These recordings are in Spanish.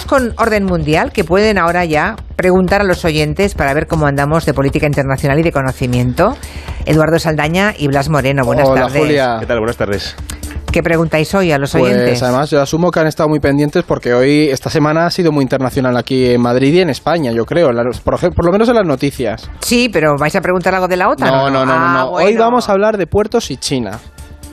Vamos con orden mundial, que pueden ahora ya preguntar a los oyentes para ver cómo andamos de política internacional y de conocimiento. Eduardo Saldaña y Blas Moreno, buenas Hola, tardes. Julia. ¿Qué tal? Buenas tardes. ¿Qué preguntáis hoy a los Pues oyentes? además yo asumo que han estado muy pendientes porque hoy, esta semana ha sido muy internacional aquí en Madrid y en España, yo creo, por, por lo menos en las noticias. Sí, pero ¿vais a preguntar algo de la OTAN? No, no, no, no. Ah, no. Hoy bueno. vamos a hablar de puertos y China.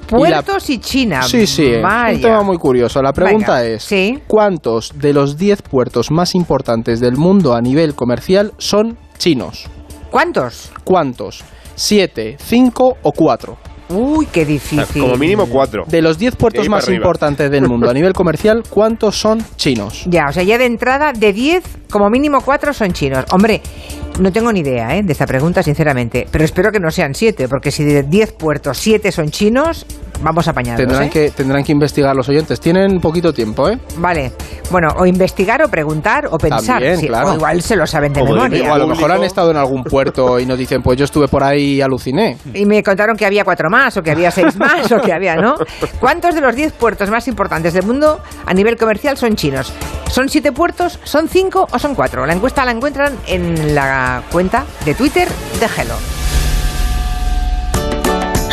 Puertos y, China. Sí, sí, Vaya. un tema muy curioso. La pregunta Venga, es, sí. ¿cuántos de los 10 puertos más importantes del mundo a nivel comercial son chinos? ¿Cuántos? ¿Cuántos? ¿Siete, cinco o cuatro? Uy, qué O sea, difícil. como mínimo cuatro. De los 10 De puertos más importantes del mundo a nivel comercial, ¿cuántos son chinos? Ya, o sea, ya de entrada, de 10, como mínimo 4 son chinos. Hombre, no tengo ni idea ¿eh? de esta pregunta, sinceramente. Pero espero que no sean 7, porque si de 10 puertos 7 son chinos, vamos a apañarlos. Tendrán, ¿eh? que, tendrán que investigar los oyentes. Tienen poquito tiempo, ¿eh? Vale. Bueno, o investigar, o preguntar, o pensar. También, Sí, claro. O igual se lo saben de O memoria. O a lo público. mejor han estado en algún puerto y nos dicen, pues yo estuve por ahí y aluciné. Y me contaron que había cuatro más, o que había seis más, o que había, ¿no? ¿Cuántos de los 10 puertos más importantes del mundo a nivel comercial son chinos? ¿Son siete puertos, son cinco o son cuatro? La encuesta la encuentran en la cuenta de Twitter de Hello.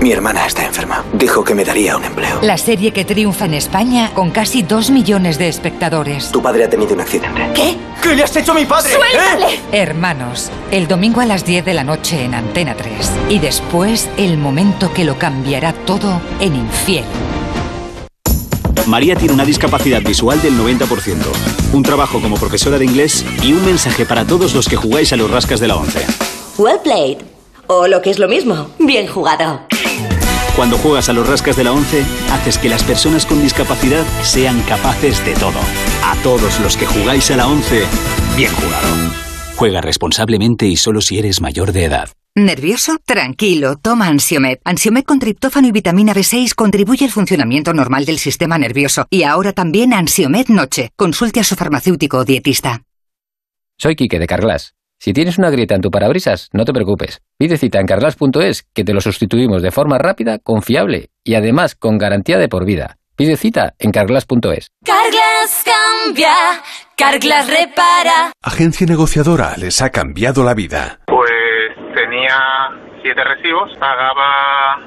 Mi hermana está enferma. Dijo que me daría un empleo. La serie que triunfa en España con casi 2 millones de espectadores. Tu padre ha tenido un accidente. ¿Qué? ¿Qué le has hecho a mi padre? ¡Suéltale! Hermanos, el domingo a las 10 de la noche en Antena 3. Y después el momento que lo cambiará todo en Infiel. María tiene una discapacidad visual del 90%, un trabajo como profesora de inglés y un mensaje para todos los que jugáis a los rascas de la 11. Well played. O lo que es lo mismo, bien jugado. Cuando juegas a los rascas de la 11, haces que las personas con discapacidad sean capaces de todo. A todos los que jugáis a la 11, bien jugado. Juega responsablemente y solo si eres mayor de edad. ¿Nervioso? Tranquilo, toma Ansiomed. Ansiomed con triptófano y vitamina B6 contribuye al funcionamiento normal del sistema nervioso. Y ahora también Ansiomed Noche. Consulte a su farmacéutico o dietista. Soy Quique de Carglass. Si tienes una grieta en tu parabrisas, no te preocupes. Pide cita en carglass.es que te lo sustituimos de forma rápida, confiable y además con garantía de por vida. Pide cita en carglass.es. Carglass cambia, Carglass repara. Agencia negociadora les ha cambiado la vida. Pues tenía siete recibos, pagaba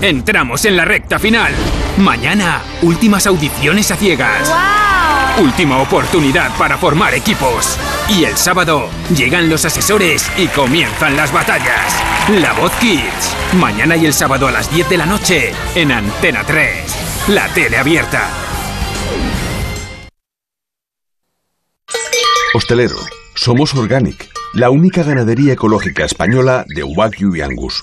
Entramos en la recta final. Mañana, últimas audiciones a ciegas. Última oportunidad para formar equipos. Y el sábado llegan los asesores y comienzan las batallas. La Voz Kids. Mañana y el sábado a las 10 de la noche en Antena 3. La tele abierta. Hostelero, somos Organic, la única ganadería ecológica española de Wagyu y Angus,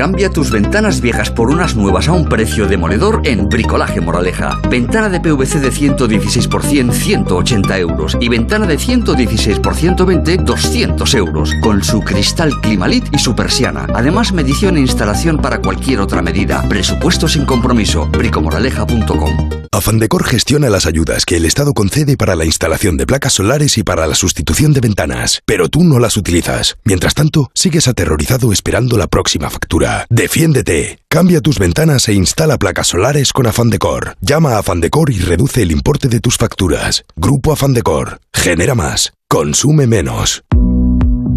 Cambia tus ventanas viejas por unas nuevas a un precio demoledor en Bricolaje Moraleja. Ventana de PVC de 116 por 100, 180 euros. Y ventana de 116 por 120, 200 euros. Con su cristal Climalit y su persiana. Además, medición e instalación para cualquier otra medida. Presupuesto sin compromiso. bricomoraleja.com Afandecor gestiona las ayudas que el Estado concede para la instalación de placas solares y para la sustitución de ventanas, pero tú no las utilizas. Mientras tanto, sigues aterrorizado esperando la próxima factura. Defiéndete. Cambia tus ventanas e instala placas solares con Afandecor. Llama a Afandecor y reduce el importe de tus facturas. Grupo Afandecor. Genera más. Consume menos.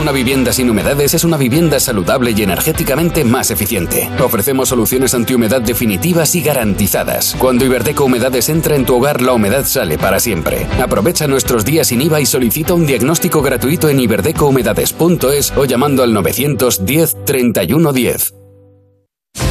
Una vivienda sin humedades es una vivienda saludable y energéticamente más eficiente. Ofrecemos soluciones antihumedad definitivas y garantizadas. Cuando Iberdeco Humedades entra en tu hogar, la humedad sale para siempre. Aprovecha nuestros días sin IVA y solicita un diagnóstico gratuito en iberdecohumedades.es o llamando al 910 3110.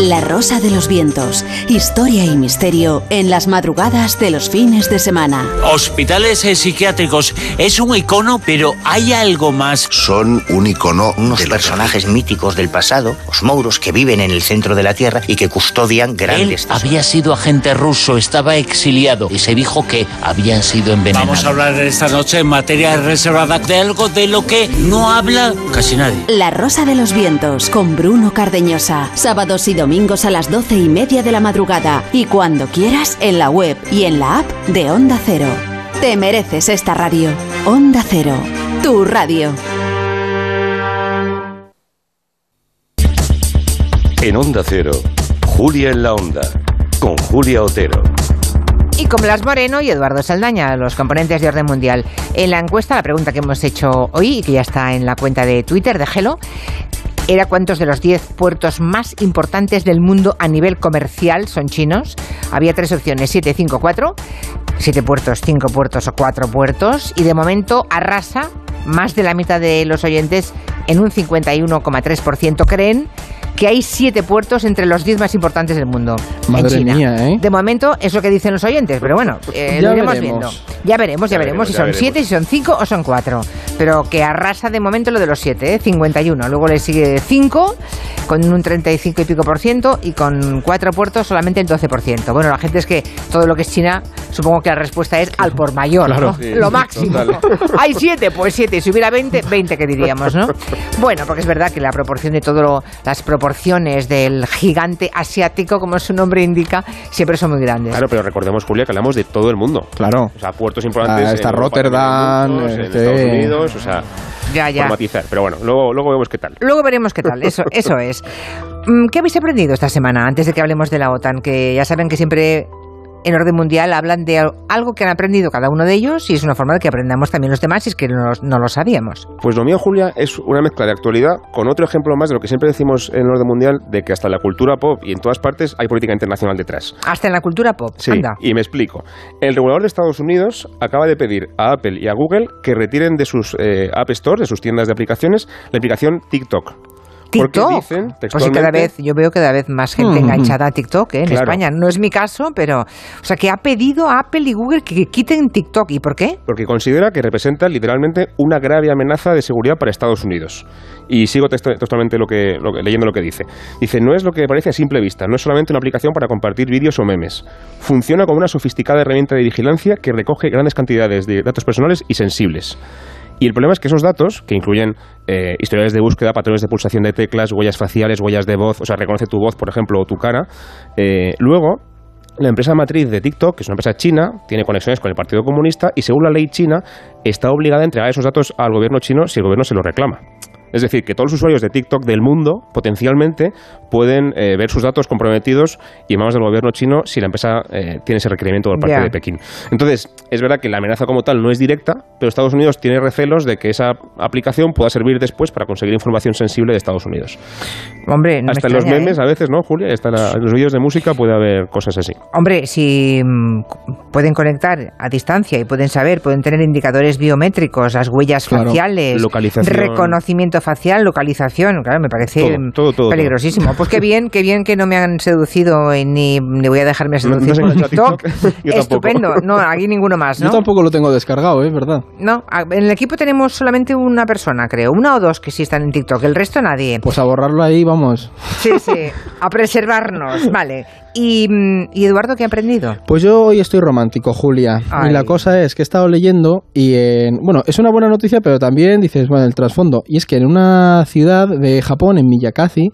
La Rosa de los Vientos. Historia y misterio en las madrugadas de los fines de semana. Hospitales psiquiátricos es un icono, pero hay algo más. Son un icono. Unos personajes míticos del pasado, los mouros que viven en el centro de la Tierra y que custodian grandes. Él había sido agente ruso, estaba exiliado y se dijo que habían sido envenenados. Vamos a hablar esta noche en materia reservada de algo de lo que no habla casi nadie. La Rosa de los Vientos con Bruno Cardeñosa. Sábados y domingos a las doce y media de la madrugada y cuando quieras en la web y en la app de Onda Cero. Te mereces esta radio. Onda Cero, tu radio. En Onda Cero, Julia en la Onda, con Julia Otero. Y como Blas Moreno y Eduardo Saldaña, los componentes de orden mundial. En la encuesta, la pregunta que hemos hecho hoy y que ya está en la cuenta de Twitter de Gelo, era cuántos de los 10 puertos más importantes del mundo a nivel comercial son chinos. Había tres opciones, 7, 5, 4. 7 puertos, 5 puertos o 4 puertos. Y de momento arrasa más de la mitad de los oyentes en un 51,3% creen que hay siete puertos entre los 10 más importantes del mundo Madre en China. mía, ¿eh? De momento es lo que dicen los oyentes, pero bueno, eh, Ya lo iremos veremos. viendo. Ya veremos, ya, Ya veremos veremos, si ya son veremos. siete, si son cinco o son cuatro. Pero que arrasa de momento lo de los siete, ¿eh? 51. Luego le sigue 5 con un 35 y pico por ciento y con cuatro puertos solamente el 12 por ciento. Bueno, la gente es que todo lo que es China, supongo que la respuesta es al por mayor, Claro, ¿no? sí, lo máximo. total. Hay siete, pues siete. Si hubiera 20, 20 que diríamos, ¿no? Bueno, porque es verdad que la proporción de todo lo- las proporciones del gigante asiático, como su nombre indica, siempre son muy grandes. Claro, pero recordemos, Julia, que hablamos de todo el mundo. Claro. O sea, puertos importantes Ah, está en Rotterdam, en este- Estados Unidos, o sea, Ya, ya. Pero bueno, luego, luego vemos qué tal. Luego veremos qué tal, eso, eso es. Mm, ¿Qué habéis aprendido esta semana antes de que hablemos de la OTAN? Que ya saben que siempre en orden mundial hablan de al- algo que han aprendido cada uno de ellos y es una forma de que aprendamos también los demás y es que no lo sabíamos. Pues lo mío, Julia, es una mezcla de actualidad con otro ejemplo más de lo que siempre decimos en el orden mundial, de que hasta en la cultura pop y en todas partes hay política internacional detrás. Hasta en la cultura pop. Sí, Anda. y me explico. El regulador de Estados Unidos acaba de pedir a Apple y a Google que retiren de sus eh, App Store, de sus tiendas de aplicaciones, la aplicación TikTok. Porque TikTok. dicen Pues sí, cada vez, yo veo cada vez más gente Mm. enganchada a TikTok ¿eh? en Claro. España. No es mi caso, pero. O sea, que ha pedido a Apple y Google que, que quiten TikTok. ¿Y por qué? porque considera que representa literalmente una grave amenaza de seguridad para Estados Unidos. Y sigo textu- textualmente lo que, lo que- leyendo lo que dice. Dice, no es lo que parece a simple vista, no es solamente una aplicación para compartir vídeos o memes. Funciona como una sofisticada herramienta de vigilancia que recoge grandes cantidades de datos personales y sensibles. Y el problema es que esos datos, que incluyen eh, historiales de búsqueda, patrones de pulsación de teclas, huellas faciales, huellas de voz, o sea, reconoce tu voz, por ejemplo, o tu cara, eh, luego la empresa matriz de TikTok, que es una empresa china, tiene conexiones con el Partido Comunista y según la ley china está obligada a entregar esos datos al gobierno chino si el gobierno se los reclama. Es decir, que todos los usuarios de TikTok del mundo potencialmente pueden eh, ver sus datos comprometidos y en manos del gobierno chino si la empresa eh, tiene ese requerimiento por parte de Pekín. Entonces, es verdad que la amenaza como tal no es directa, pero Estados Unidos tiene recelos de que esa aplicación pueda servir después para conseguir información sensible de Estados Unidos. Hombre, no me Hasta en los extraña, ¿eh? memes a veces, ¿no, Julia? Hasta la- en los vídeos de música puede haber cosas así. Hombre, si mm, pueden conectar a distancia y pueden saber, pueden tener indicadores biométricos, las huellas Claro. faciales, Localización. Reconocimiento facial, localización, claro, me parece Todo, todo, todo, peligrosísimo. Pues qué bien, qué bien que no me han seducido y ni, ni voy a dejarme No- no seducir se por TikTok. Estupendo. No, aquí ninguno más, ¿no? Yo tampoco lo tengo descargado, ¿eh? ¿Verdad? No, en el equipo tenemos solamente una persona, creo, una o dos que sí están en TikTok, el resto nadie. Pues a borrarlo ahí, vamos. Sí, sí, a preservarnos, vale. ¿Y, mm, ¿y Eduardo qué ha aprendido? Pues yo hoy estoy romántico, Julia. Ay. Y la cosa es que he estado leyendo y, en- bueno, es una buena noticia, pero también dices, bueno, el trasfondo. Y es que en una ciudad de Japón, en Miyakazi,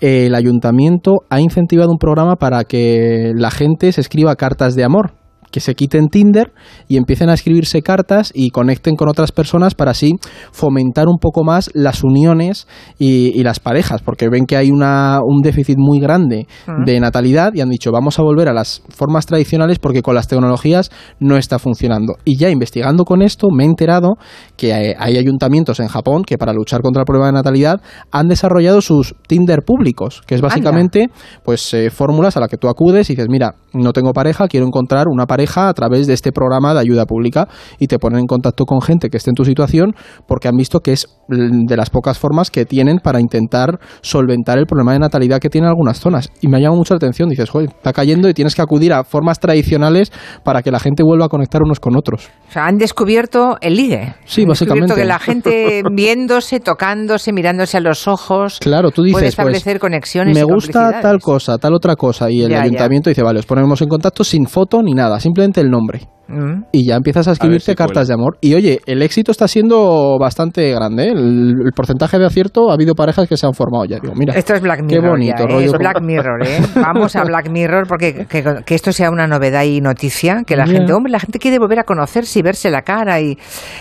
el ayuntamiento ha incentivado un programa para que la gente se escriba cartas de amor que se quiten Tinder y empiecen a escribirse cartas y conecten con otras personas para así fomentar un poco más las uniones y, y las parejas, porque ven que hay una, un déficit muy grande de natalidad y han dicho vamos a volver a las formas tradicionales porque con las tecnologías no está funcionando. Y ya investigando con esto me he enterado que hay, hay ayuntamientos en Japón que para luchar contra el problema de natalidad han desarrollado sus Tinder públicos, que es básicamente pues eh, fórmulas a las que tú acudes y dices, mira, no tengo pareja, quiero encontrar una pareja a través de este programa de ayuda pública y te ponen en contacto con gente que esté en tu situación porque han visto que es de las pocas formas que tienen para intentar solventar el problema de natalidad que tienen algunas zonas. Y me ha llamado mucho la atención, dices, joder, está cayendo y tienes que acudir a formas tradicionales para que la gente vuelva a conectar unos con otros. O sea, han descubierto el ligue. Sí, han básicamente. que la gente viéndose, tocándose, mirándose a los ojos, Claro, tú dices, puede pues, establecer conexiones me y gusta tal cosa, tal otra cosa, y el Ya, ya. ayuntamiento dice, vale, os ponemos en contacto sin foto ni nada, simplemente el nombre. Mm. Y ya empiezas a escribirte si cartas de amor. Y oye, el éxito está siendo bastante grande. ¿eh? El, el porcentaje de acierto, ha habido parejas que se han formado ya. Digo, mira, Esto es Black qué Mirror. bonito, ya, ¿eh? rollo Es con- Black Mirror, ¿eh? Vamos a Black Mirror porque que, que esto sea una novedad y noticia, que la gente, hombre, la gente quiere volver a conocerse y verse la cara y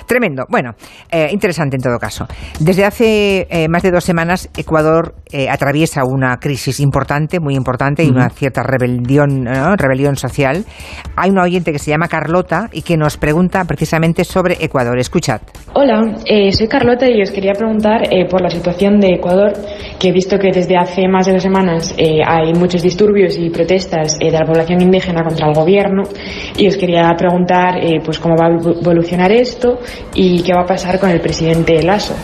tremendo. Bueno, eh, interesante en todo caso. Desde hace eh, más de dos semanas Ecuador eh, atraviesa una crisis importante, muy importante y una cierta rebelión, ¿no? rebelión social. Hay una oyente que se llama Carlota y que nos pregunta precisamente sobre Ecuador. Escuchad. Hola, eh, soy Carlota y os quería preguntar eh, por la situación de Ecuador, que he visto que desde hace más de dos semanas eh, hay muchos disturbios y protestas eh, de la población indígena contra el gobierno y os quería preguntar eh, pues cómo va a evo- evolucionar esto y qué va a pasar con el presidente Lasso.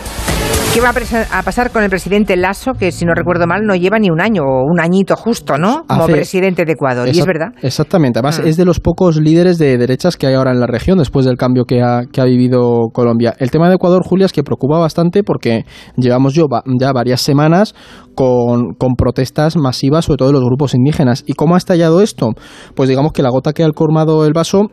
¿Qué va a, pasar con el presidente Lasso, que si no recuerdo mal no lleva ni un año o un añito justo, ¿no? Como Hace- presidente de Ecuador. y es verdad. Exactamente. Además, Ah. es de los pocos líderes de derechas que hay ahora en la región después del cambio que ha, que ha vivido Colombia. El tema de Ecuador, Julia, es que preocupa bastante porque llevamos yo ya varias semanas con, con protestas masivas, sobre todo de los grupos indígenas. ¿Y cómo ha estallado esto? Pues digamos que la gota que ha colmado el vaso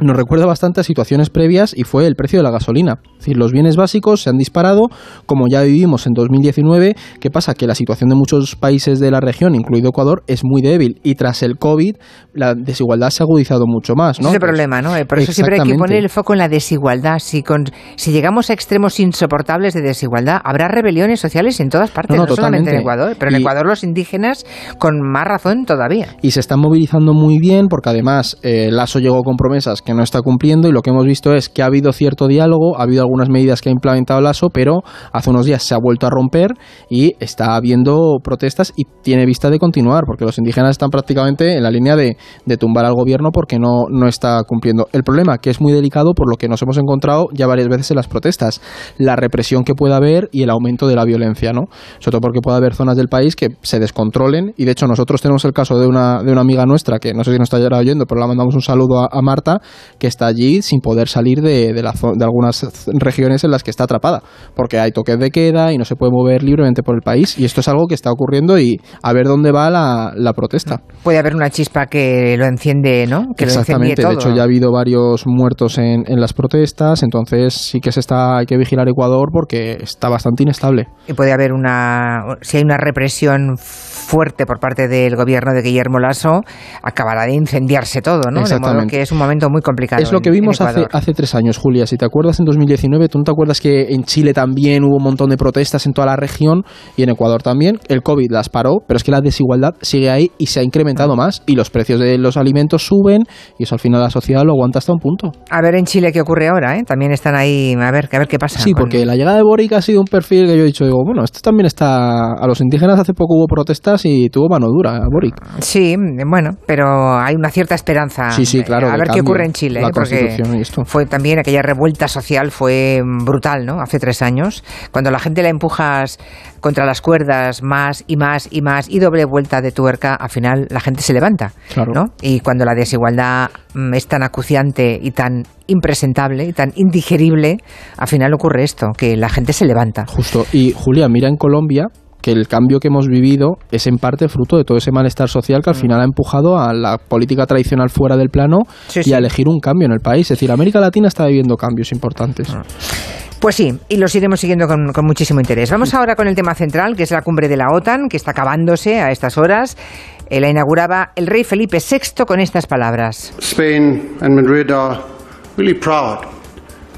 nos recuerda bastante a situaciones previas y fue el precio de la gasolina. Es decir, los bienes básicos se han disparado, como ya vivimos en 2019. ¿Qué pasa? Que la situación de muchos países de la región, incluido Ecuador, es muy débil y tras el COVID la desigualdad se ha agudizado mucho más. ¿no? Ese es el problema, ¿no? Por eso siempre hay que poner el foco en la desigualdad. Si, con, si llegamos a extremos insoportables de desigualdad, habrá rebeliones sociales en todas partes, No, no, no, solamente en. Ecuador, pero en Y- Ecuador los indígenas con más razón todavía. y se están movilizando muy bien porque además eh, llegó con promesas que no está cumpliendo y lo que hemos visto es que ha habido cierto diálogo, ha habido algunas medidas que ha implementado Lasso, pero hace unos días se ha vuelto a romper y está habiendo protestas y tiene vista de continuar porque los indígenas están prácticamente en la línea de, de tumbar al gobierno porque no, no está cumpliendo. El problema que es muy delicado por lo que nos hemos encontrado ya varias veces en las protestas, la represión que pueda haber y el aumento de la violencia, ¿no? Sobre todo porque puede haber zonas del país que se descontrolen y de hecho nosotros tenemos el caso de una, de una amiga nuestra que no sé si nos está oyendo, pero la mandamos un saludo a Marta que está allí sin poder salir de, de, la de algunas regiones en las que está atrapada porque hay toques de queda y no se puede mover libremente por el país y esto es algo que está ocurriendo y a ver dónde va la, la protesta. Puede haber una chispa que lo enciende, ¿no? Que lo Exactamente, todo. de hecho ya ha habido varios muertos en, en las protestas, entonces sí que se está hay que vigilar Ecuador porque está bastante inestable. y puede haber una si hay una represión fuerte por parte del gobierno de Guillermo Lasso acabará de incendiarse todo no de modo que es un momento muy complicado. Es lo que vimos hace, hace tres años, Julia. Si te acuerdas, en 2019, ¿tú no te acuerdas que en Chile también hubo un montón de protestas en toda la región y en Ecuador también? El COVID las paró, pero es que la desigualdad sigue ahí y se ha incrementado más y los precios de los alimentos suben y eso al final la sociedad lo aguanta hasta un punto. A ver en Chile qué ocurre ahora, ¿eh? También están ahí, a ver, a ver qué pasa. Sí, porque la llegada de Boric ha sido un perfil que yo he dicho, digo, bueno, esto también está... A los indígenas hace poco hubo protestas y tuvo mano dura, Boric. Sí, bueno, pero hay una cierta esperanza. Sí, sí, claro. A ver qué ocurre en Chile, la ¿eh? porque y esto. fue también aquella revuelta social fue brutal, ¿no? Hace tres años, cuando la gente la empujas contra las cuerdas más y más y más y doble vuelta de tuerca, al final la gente se levanta, Claro. ¿no? Y cuando la desigualdad mm, es tan acuciante y tan impresentable y tan indigerible, al final ocurre esto, que la gente se levanta. Justo. Y Julia, mira en Colombia que el cambio que hemos vivido es en parte fruto de todo ese malestar social que al final ha empujado a la política tradicional fuera del plano Sí, y sí. a elegir un cambio en el país. Es decir, América Latina está viviendo cambios importantes. Pues sí, y los iremos siguiendo con, con muchísimo interés. Vamos ahora con el tema central, que es la cumbre de la OTAN, que está acabándose a estas horas. Eh, la inauguraba el rey Felipe VI con estas palabras. Spain and Madrid are really proud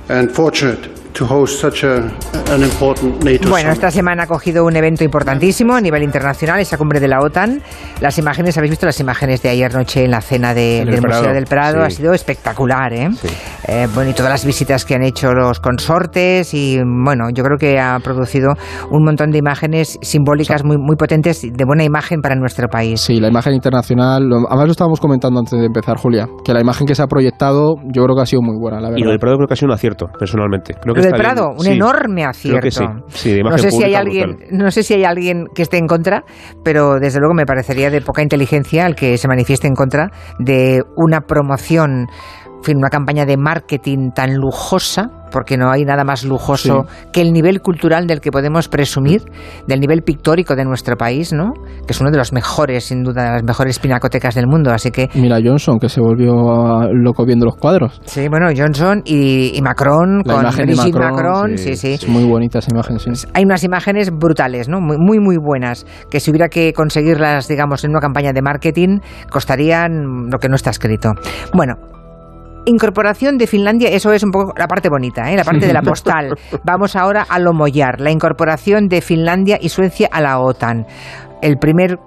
and fortunate to host such a, an important NATO Bueno, esta semana ha cogido un evento importantísimo a nivel internacional, esa cumbre de la OTAN. Las imágenes, habéis visto las imágenes de ayer noche en la cena de- En el del Museo Prado, del Prado, sí. ha sido espectacular, ¿eh? Eh, Bueno, y todas las visitas que han hecho los consortes y, bueno, yo creo que ha producido un montón de imágenes simbólicas muy, muy potentes, de buena imagen para nuestro país. Sí, la imagen internacional, lo- además lo estábamos comentando antes de empezar, Julia, que la imagen que se ha proyectado yo creo que ha sido muy buena, la Y verdad. lo del Prado creo que ha sido un acierto, personalmente. Creo que Lo del bien. Prado, un Sí, enorme acierto. Sí. Sí, de no sé si hay alguien, brutal. no sé si hay alguien que esté en contra, pero desde luego me parecería de poca inteligencia el que se manifieste en contra de una promoción, en fin, una campaña de marketing tan lujosa, porque no hay nada más lujoso que el nivel cultural del que podemos presumir, del nivel pictórico de nuestro país, ¿no? Que es uno de los mejores, sin duda, de las mejores pinacotecas del mundo, así que Mira Johnson, que se volvió loco viendo los cuadros. Sí, bueno, Johnson y, y Macron, La con Brigitte Macron, Macron, sí, sí. Es muy bonita esa imagen, sí. hay unas imágenes brutales, ¿no? Muy, muy, muy buenas, que si hubiera que conseguirlas, digamos, en una campaña de marketing, costarían lo que no está escrito. Bueno. Incorporación de Finlandia, eso es un poco la parte bonita, ¿eh? la parte de la postal. Vamos ahora a lo mollar, la incorporación de Finlandia y Suecia a la OTAN. El primer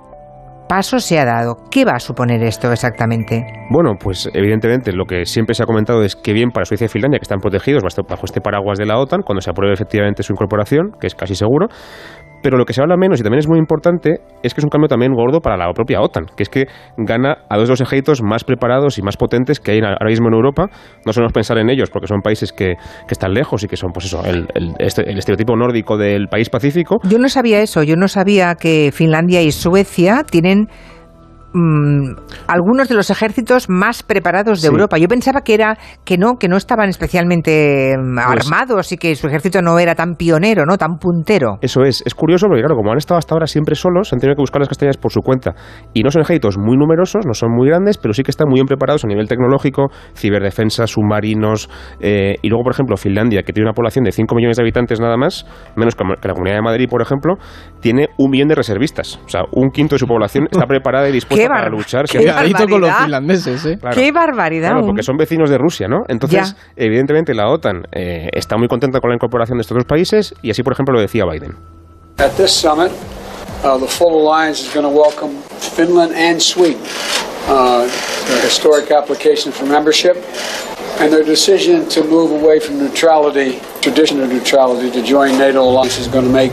paso se ha dado. ¿Qué va a suponer esto exactamente? Bueno, pues evidentemente lo que siempre se ha comentado es que bien para Suecia y Finlandia, que están protegidos bajo bajo este paraguas de la OTAN, cuando se apruebe efectivamente su incorporación, que es casi seguro. Pero lo que se habla menos y también es muy importante es que es un cambio también gordo para la propia OTAN, que es que gana a dos de los ejércitos más preparados y más potentes que hay ahora mismo en Europa. No solemos pensar en ellos porque son países que, que están lejos y que son, pues eso, el, el- este- el estereotipo nórdico del país pacífico, Yo no sabía eso, yo no sabía que Finlandia y Suecia tienen mm, algunos de los ejércitos más preparados de Sí. Europa. Yo pensaba que era que no, que no estaban especialmente mm, Pues- armados y que su ejército no era tan pionero, no tan puntero. Eso es, es curioso porque claro, como han estado hasta ahora siempre solos, han tenido que buscar las castañas por su cuenta. Y no son ejércitos muy numerosos, no son muy grandes, pero sí que están muy bien preparados a nivel tecnológico, ciberdefensa, submarinos. eh, y luego, por ejemplo, Finlandia, que tiene una población de 5 millones de habitantes nada más, menos que que la Comunidad de Madrid, por ejemplo, tiene un millón de reservistas. O sea, un quinto de su población está preparada y dispuesta ¡Qué para luchar. qué Cuidadito con los barbaridad! finlandeses, ¿eh? Claro. ¡Qué barbaridad! Claro, porque son vecinos de Rusia, ¿no? Entonces, Ya. evidentemente, la OTAN eh, está muy contenta con la incorporación de estos dos países y así, por ejemplo, lo decía Biden. At this summit, uh, the full alliance is going to welcome Finland and Sweden uh, a historic application for membership, and their decision to move away from neutrality, tradition of neutrality, to join NATO alliance is going to make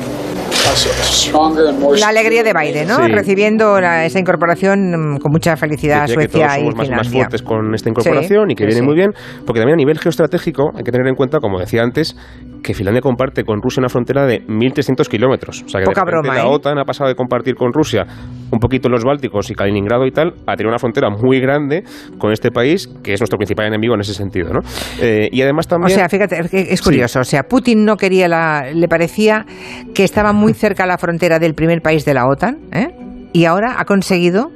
La alegría de Biden, ¿no? Sí. Recibiendo la- esa incorporación mm, con mucha felicidad Decía que Suecia y somos más, más Finlandia. fuertes con esta incorporación Sí, y que viene muy bien, porque también a nivel geoestratégico hay que tener en cuenta, como decía antes, que Finlandia comparte con Rusia una frontera de 1.300 kilómetros. O sea que de Poca repente broma, la ¿eh? OTAN ha pasado de compartir con Rusia un poquito los Bálticos y Kaliningrado y tal, a tener una frontera muy grande con este país, que es nuestro principal enemigo en ese sentido. ¿no? Eh, y además O también... sea, fíjate, es curioso. O sea, Putin no quería la. Le parecía que estaba muy cerca la frontera del primer país de la OTAN, ¿eh? Y ahora ha conseguido,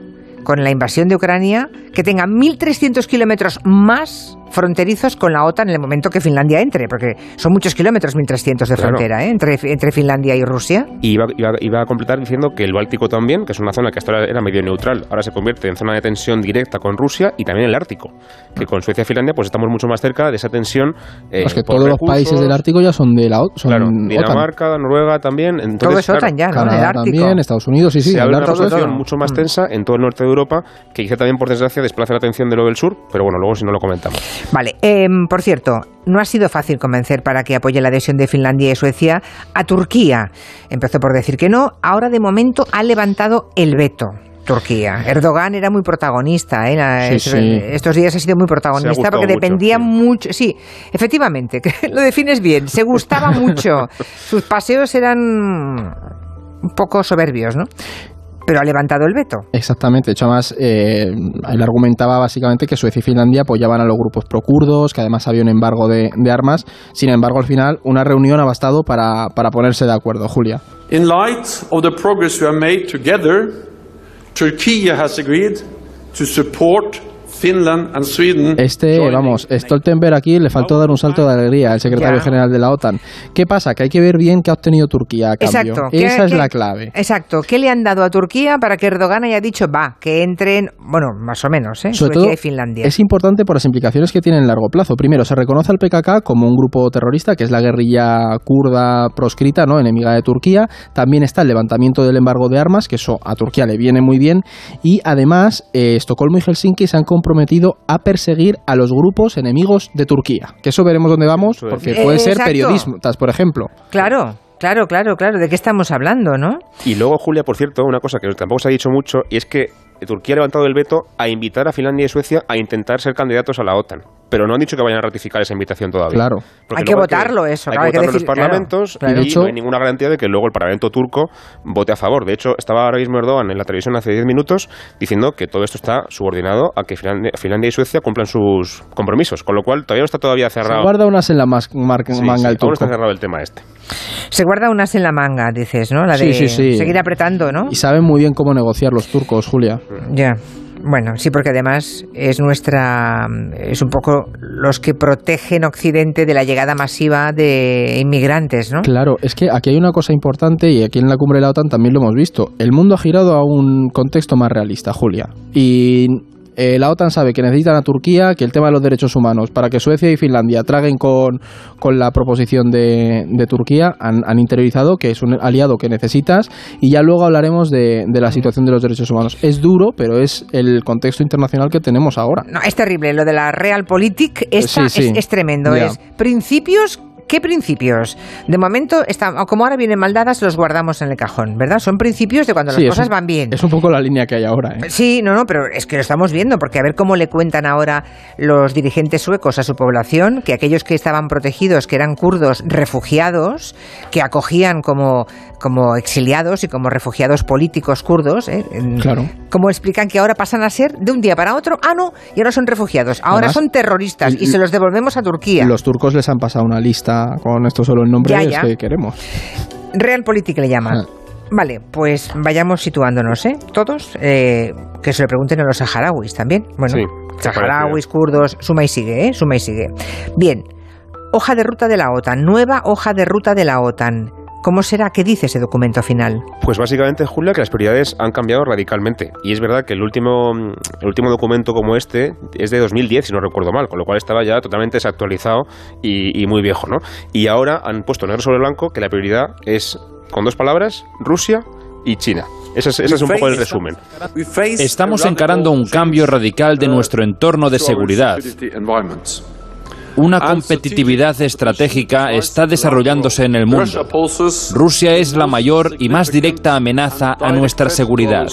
con la invasión de Ucrania, que tenga 1.300 kilómetros más fronterizos con la OTAN en el momento que Finlandia entre, porque son muchos kilómetros, 1.300 de frontera, ¿eh? entre, entre Finlandia y Rusia. Y iba, iba, iba, a completar diciendo que el Báltico también, que es una zona que hasta ahora era medio neutral, ahora se convierte en zona de tensión directa con Rusia y también el Ártico, que con Suecia y Finlandia pues estamos mucho más cerca de esa tensión. Eh, pues que todos los países del Ártico ya son de la OTAN. Claro, Dinamarca, Noruega también. Entonces, todo es OTAN ya, ¿no? el Ártico. también, Estados Unidos, sí, sí. Se habla de una situación mucho más mm. tensa en todo el norte de Europa, que quizá también por desgracia desplaza la atención de lo del sur, pero bueno, luego si no lo comentamos. Vale, eh, por cierto, no ha sido fácil convencer para que apoye la adhesión de Finlandia y Suecia a Turquía. Empezó por decir que no, ahora de momento ha levantado el veto. Turquía. Erdogan era muy protagonista, ¿eh? estos días ha sido muy protagonista porque dependía mucho. Sí, efectivamente, lo defines bien, se gustaba mucho. Sus paseos eran un poco soberbios, ¿no? Pero ha levantado el veto. Exactamente. De hecho, además, eh, él argumentaba básicamente que Suecia y Finlandia apoyaban a los grupos procurdos, que además había un embargo de, de armas. Sin embargo, al final, una reunión ha bastado para, para ponerse de acuerdo. Julia. In light of the progress we have made together, Turkey has agreed to support este, vamos, Stoltenberg aquí le faltó dar un salto de alegría al secretario general de la OTAN. ¿Qué pasa? Que hay que ver bien qué ha obtenido Turquía a cambio. Exacto. Esa es la clave. Exacto. ¿Qué le han dado a Turquía para que Erdogan haya dicho, va, que entren, bueno, más o menos, ¿eh? Suecia y Finlandia? Es importante por las implicaciones que tiene en largo plazo. Primero, se reconoce al PKK como un grupo terrorista, que es la guerrilla kurda proscrita, ¿no? enemiga de Turquía. También está el levantamiento del embargo de armas, que eso a Turquía le viene muy bien. Y además, eh, Estocolmo y Helsinki se han comprometido a perseguir a los grupos enemigos de Turquía. Que eso veremos dónde vamos, porque puede ser periodistas, por ejemplo. Claro. Claro, claro, claro. ¿De qué estamos hablando, no? Y luego, Julia, por cierto, una cosa que tampoco se ha dicho mucho, y es que Turquía ha levantado el veto a invitar a Finlandia y Suecia a intentar ser candidatos a la OTAN. Pero no han dicho que vayan a ratificar esa invitación todavía. Claro. hay que votarlo eso. Hay que votarlo en los parlamentos y no hay ninguna garantía de que luego el Parlamento turco vote a favor. De hecho, estaba ahora mismo Erdogan en la televisión hace 10 minutos diciendo que todo esto está subordinado a que Finlandia, y Suecia cumplan sus compromisos. Con lo cual, todavía no está todavía cerrado. Se guarda unas en la manga el turco. no está cerrado el tema este. Se guarda unas en la manga, dices, ¿no? La de seguir apretando, ¿no? Y saben muy bien cómo negociar los turcos, Julia. Ya. Bueno, sí, porque además es nuestra, es un poco los que protegen Occidente de la llegada masiva de inmigrantes, ¿no? Claro, es que aquí hay una cosa importante y aquí en la cumbre de la OTAN también lo hemos visto. El mundo ha girado a un contexto más realista, Julia. Y eh, la OTAN sabe que necesitan a Turquía, que el tema de los derechos humanos, para que Suecia y Finlandia traguen con, la proposición de, Turquía, han, interiorizado que es un aliado que necesitas y ya luego hablaremos de, la situación de los derechos humanos. Es duro, pero es el contexto internacional que tenemos ahora. No, es terrible. Lo de la Realpolitik esta Es, tremendo. Es principios ¿Qué principios? De momento, como ahora vienen mal dadas, los guardamos en el cajón, ¿verdad? Son principios de cuando las cosas van bien. Es un poco la línea que hay ahora. ¿eh? Sí, no, no, pero es que lo estamos viendo, porque a ver cómo le cuentan ahora los dirigentes suecos a su población que aquellos que estaban protegidos, que eran kurdos refugiados, que acogían como, como exiliados y como refugiados políticos kurdos, ¿eh? claro. ¿cómo explican que ahora pasan a ser de un día para otro? Ah, no, y ahora son refugiados, ahora son terroristas y se los devolvemos a Turquía. Los turcos les han pasado una lista con esto solo el nombre que queremos. Realpolitik le llaman. Ah. Vale, pues vayamos situándonos, ¿eh? Todos, eh, que se le pregunten a los saharauis también. Bueno, saharauis, kurdos, suma y sigue, ¿eh? Suma y sigue. Bien, hoja de ruta de la OTAN, nueva hoja de ruta de la OTAN. ¿Cómo será? ¿Qué dice ese documento final? Pues básicamente, Julia, que las prioridades han cambiado radicalmente. Y es verdad que el último, el último documento como este es de 2010, si no recuerdo mal, con lo cual estaba ya totalmente desactualizado y, muy viejo, ¿no? Y ahora han puesto negro sobre blanco que la prioridad es, con dos palabras, Rusia y China. Ese es, ese es, un poco el resumen. Estamos encarando un cambio radical de nuestro entorno de seguridad. Una competitividad estratégica está desarrollándose en el mundo. Rusia es la mayor y más directa amenaza a nuestra seguridad.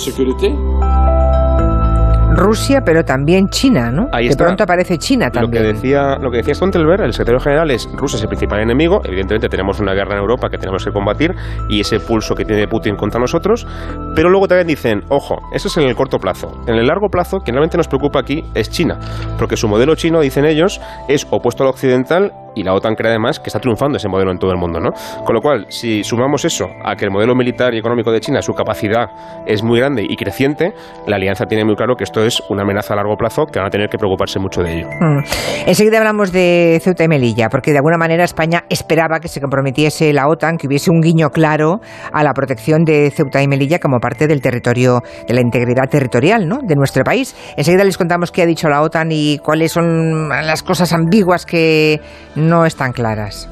Rusia, pero también China, ¿no? Ahí de pronto aparece China también. Lo que decía, lo que decía Stoltenberg, el secretario general, es Rusia es el principal enemigo. Evidentemente tenemos una guerra en Europa que tenemos que combatir y ese pulso que tiene Putin contra nosotros. Pero luego también dicen, ojo, eso es en el corto plazo. En el largo plazo, que realmente nos preocupa aquí es China, porque su modelo chino, dicen ellos, es opuesto al occidental y la OTAN cree además que está triunfando ese modelo en todo el mundo, ¿no? Con lo cual, si sumamos eso a que el modelo militar y económico de China, su capacidad es muy grande y creciente, la alianza tiene muy claro que esto es una amenaza a largo plazo que van a tener que preocuparse mucho de ello. Mm. Enseguida hablamos de Ceuta y Melilla, porque de alguna manera España esperaba que se comprometiese la OTAN, que hubiese un guiño claro a la protección de Ceuta y Melilla como parte del territorio, de la integridad territorial ¿no? de nuestro país. Enseguida les contamos qué ha dicho la OTAN y cuáles son las cosas ambiguas que no están claras.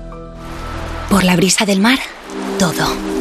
Por la brisa del mar, todo.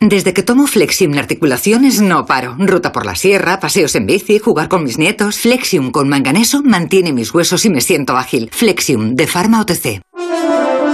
Desde que tomo Flexium articulaciones no paro. Ruta por la sierra, paseos en bici, jugar con mis nietos. Flexium con manganeso mantiene mis huesos y me siento ágil. Flexium de Pharma OTC.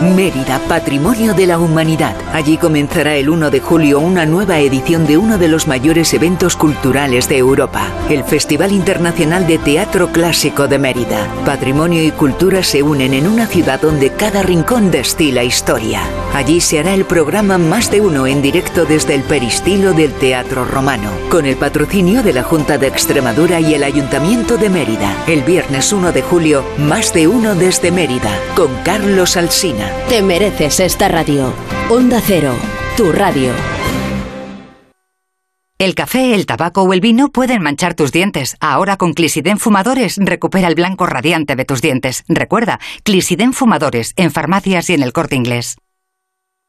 Mérida, Patrimonio de la Humanidad. Allí comenzará el 1 de julio una nueva edición de uno de los mayores eventos culturales de Europa, el Festival Internacional de Teatro Clásico de Mérida. Patrimonio y cultura se unen en una ciudad donde cada rincón destila historia. Allí se hará el programa Más de Uno en directo desde el peristilo del Teatro Romano, con el patrocinio de la Junta de Extremadura y el Ayuntamiento de Mérida. El viernes 1 de julio, Más de Uno desde Mérida, con Carlos Alsina. Te mereces esta radio. Onda Cero, tu radio. El café, el tabaco o el vino pueden manchar tus dientes. Ahora con Clisiden Fumadores recupera el blanco radiante de tus dientes. Recuerda, Clisiden Fumadores en farmacias y en el corte inglés.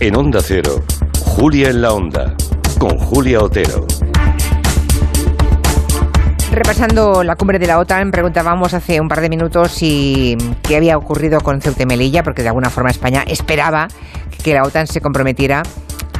En Onda Cero, Julia en la Onda, con Julia Otero. Repasando la cumbre de la OTAN, preguntábamos hace un par de minutos si qué había ocurrido con Ceuta y Melilla, porque de alguna forma España esperaba que la OTAN se comprometiera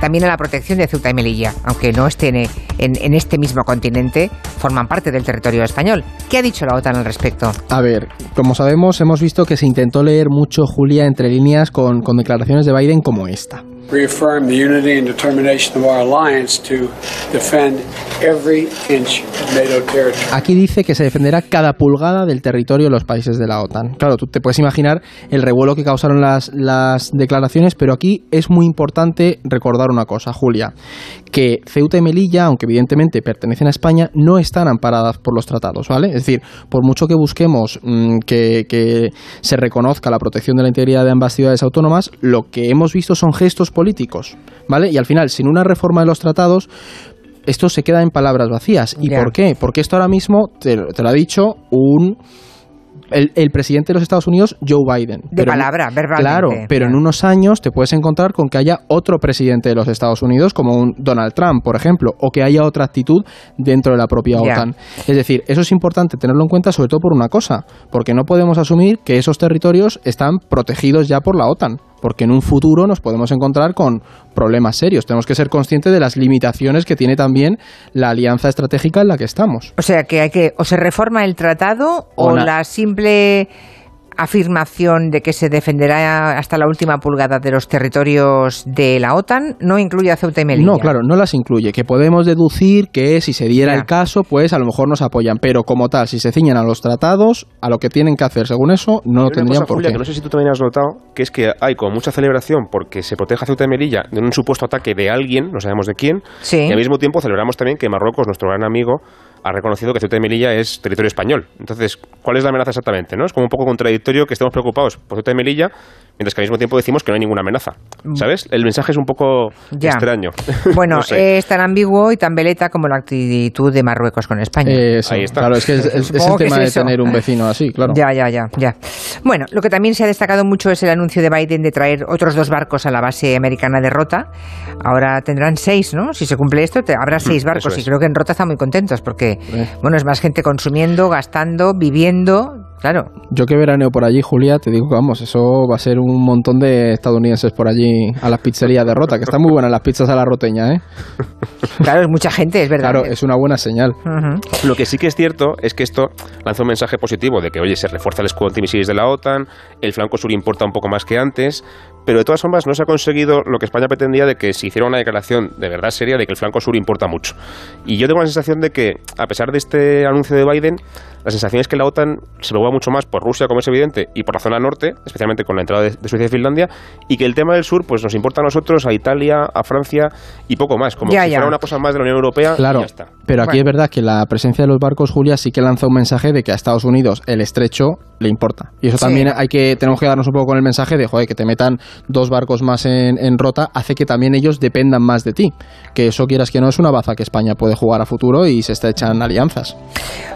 también a la protección de Ceuta y Melilla, aunque no estén en, este mismo continente, forman parte del territorio español. ¿Qué ha dicho la OTAN al respecto? A ver, como sabemos, hemos visto que se intentó leer mucho, Julia, entre líneas con, con declaraciones de Biden como esta. Reaffirm the unity and determination of our alliance to defend every inch of NATO territory. Aquí dice que se defenderá cada pulgada del territorio de los países de la OTAN. Claro, tú te puedes imaginar el revuelo que causaron las, las declaraciones, pero aquí es muy importante recordar una cosa, Julia, que Ceuta y Melilla, aunque evidentemente pertenecen a España, no están amparadas por los tratados, ¿vale? Es decir, por mucho que busquemos mmm, que, que se reconozca la protección de la integridad de ambas ciudades autónomas, lo que hemos visto son gestos ¿vale? Y al final, sin una reforma de los tratados, esto se queda en palabras vacías. ¿Y por qué? Porque esto ahora mismo, te, te lo ha dicho un... El, el presidente de los Estados Unidos, Joe Biden. De palabra, verbalmente. Claro, pero en unos años te puedes encontrar con que haya otro presidente de los Estados Unidos, como un Donald Trump, por ejemplo, o que haya otra actitud dentro de la propia. OTAN. Es decir, eso es importante tenerlo en cuenta, sobre todo por una cosa, porque no podemos asumir que esos territorios están protegidos ya por la OTAN, porque en un futuro nos podemos encontrar con problemas serios. Tenemos que ser conscientes de las limitaciones que tiene también la alianza estratégica en la que estamos. O sea, que hay que o se reforma el tratado o, O la simple afirmación de que se defenderá hasta la última pulgada de los territorios de la OTAN no incluye a Ceuta y Melilla. No, claro, no las incluye. Que podemos deducir que si se diera Ya. el caso, pues a lo mejor nos apoyan. Pero como tal, si se ciñen a los tratados, a lo que tienen que hacer según eso, no una tendrían cosa, por Julia, qué. que no sé si tú también has notado, que es que hay como mucha celebración porque se proteja Ceuta y Melilla de un supuesto ataque de alguien, no sabemos de quién, Sí. y al mismo tiempo celebramos también que Marruecos, nuestro gran amigo, ha reconocido que Ceuta y Melilla es territorio español. Entonces, ¿cuál es la amenaza exactamente? ¿no? Es como un poco contradictorio que estemos preocupados por Ceuta y Melilla, mientras que al mismo tiempo decimos que no hay ninguna amenaza. Mm. ¿Sabes? El mensaje es un poco extraño. Bueno, es tan ambiguo y tan veleta como la actitud de Marruecos con España. Eh, Ahí está. Claro, es que es, el tema de tener un vecino así, claro. Ya, ya, ya, ya. Bueno, lo que también se ha destacado mucho es el anuncio de Biden de traer otros dos barcos a la base americana de Rota. Ahora tendrán seis, ¿no? Si se cumple esto, habrá mm, seis barcos y creo que en Rota están muy contentos porque, bueno, es más gente consumiendo, gastando, viviendo, Claro. Yo que veraneo por allí, Julia, te digo que vamos, eso va a ser un montón de estadounidenses por allí a las pizzerías de Rota, que están muy buenas las pizzas a la roteña, ¿eh? Claro, es mucha gente, es verdad. Claro, es una buena señal. Lo que sí que es cierto es que esto lanza un mensaje positivo de que, oye, se refuerza el escudo antimisiles de la OTAN, el flanco sur importa un poco más que antes, pero de todas formas no se ha conseguido lo que España pretendía de que se hiciera una declaración de verdad seria de que el flanco sur importa mucho. Y yo tengo la sensación de que, a pesar de este anuncio de Biden, la sensación es que la OTAN se preocupa mucho más por Rusia, como es evidente, y por la zona norte, especialmente con la entrada de, Suecia y Finlandia, y que el tema del sur pues nos importa a nosotros, a Italia, a Francia y poco más, como si fuera una cosa más de la Unión Europea claro, y ya está. Pero aquí es verdad que la presencia de los barcos, Julia, sí que lanza un mensaje de que a Estados Unidos el estrecho le importa. Y eso también hay que, tenemos que darnos un poco con el mensaje de, joder, que te metan dos barcos más en, en, rota, hace que también ellos dependan más de ti. Que eso quieras que no es una baza que España puede jugar a futuro y se estrechan alianzas.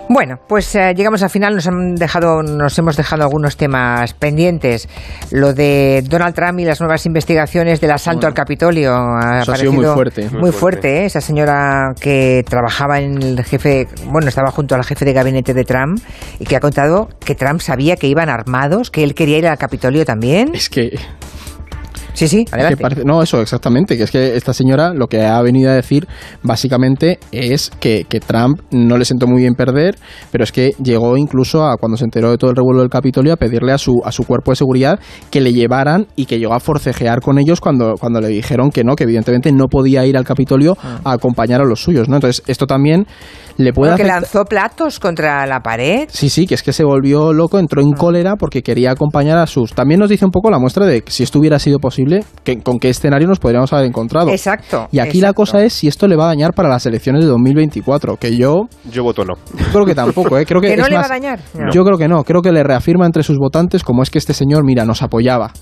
Bueno, pues eh, llegamos al final, nos, han dejado, nos hemos dejado algunos temas pendientes. Lo de Donald Trump y las nuevas investigaciones del asalto al Capitolio. Ha, ha sido muy fuerte. Muy, fuerte, ¿eh? esa señora que trabajaba en el jefe, bueno, estaba junto al jefe de gabinete de Trump y que ha contado que Trump sabía que iban armados, que él quería ir al Capitolio también. Es que Sí, sí, adelante. no, eso, exactamente. Que es que esta señora lo que ha venido a decir básicamente es que, Trump no le sentó muy bien perder, pero es que llegó incluso a cuando se enteró de todo el revuelo del Capitolio a pedirle a su, a su cuerpo de seguridad que le llevaran y que llegó a forcejear con ellos cuando, cuando le dijeron que no, que evidentemente no podía ir al Capitolio ah. a acompañar a los suyos, ¿no? Entonces, esto también le puede que lanzó platos contra la pared. Sí, sí, que es que se volvió loco, entró en ah. cólera porque quería acompañar a sus... También nos dice un poco la muestra de que si esto hubiera sido posible, que, con qué escenario nos podríamos haber encontrado. Exacto. Y aquí la cosa es si esto le va a dañar para las elecciones de 2024, que yo... Yo voto no. Creo que tampoco, ¿eh? Creo que, no le va a dañar. Yo creo que no, creo que le reafirma entre sus votantes como es que este señor, mira, nos apoyaba.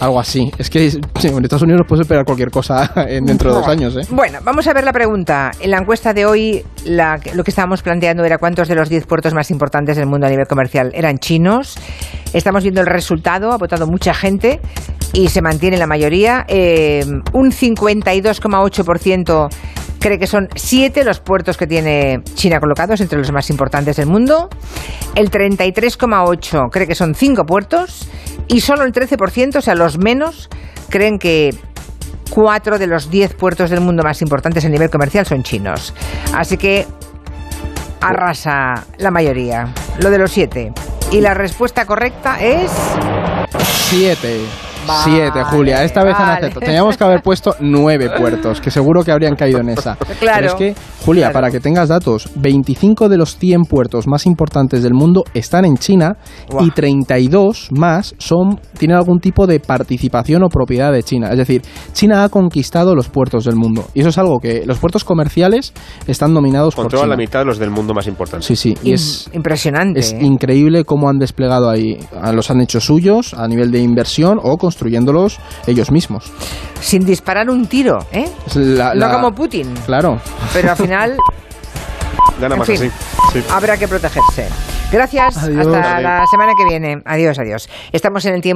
Algo así. Es que en Estados Unidos puede esperar cualquier cosa dentro de dos años. ¿eh? Bueno, vamos a ver la pregunta. En la encuesta de hoy, lo que estábamos planteando era cuántos de los 10 puertos más importantes del mundo a nivel comercial eran chinos. Estamos viendo el resultado, ha votado mucha gente y se mantiene la mayoría. Eh, un 52,8% cree que son 7 los puertos que tiene China colocados entre los más importantes del mundo. El 33,8% cree que son 5 puertos y solo el 13%, o sea, los menos, creen que cuatro de los 10 puertos del mundo más importantes a nivel comercial son chinos. Así que arrasa la mayoría, lo de los 7. Y la respuesta correcta es... 7. Siete, Julia. Esta vez han Teníamos que haber puesto nueve puertos, que seguro que habrían caído en esa. Claro. Pero es que, Julia, para que tengas datos, 25 de los 100 puertos más importantes del mundo están en China y 32 más son tienen algún tipo de participación o propiedad de China. Es decir, China ha conquistado los puertos del mundo. Y eso es algo que los puertos comerciales están dominados por China. la mitad de los del mundo más importantes. Sí, sí. Y es impresionante. Es increíble cómo han desplegado ahí. Los han hecho suyos a nivel de inversión o con construyéndolos ellos mismos. Sin disparar un tiro, ¿eh? no como Putin. Claro. Pero al final... Gana más así. Habrá que protegerse. Gracias. Hasta la semana que viene. Adiós, adiós. Estamos en el tiempo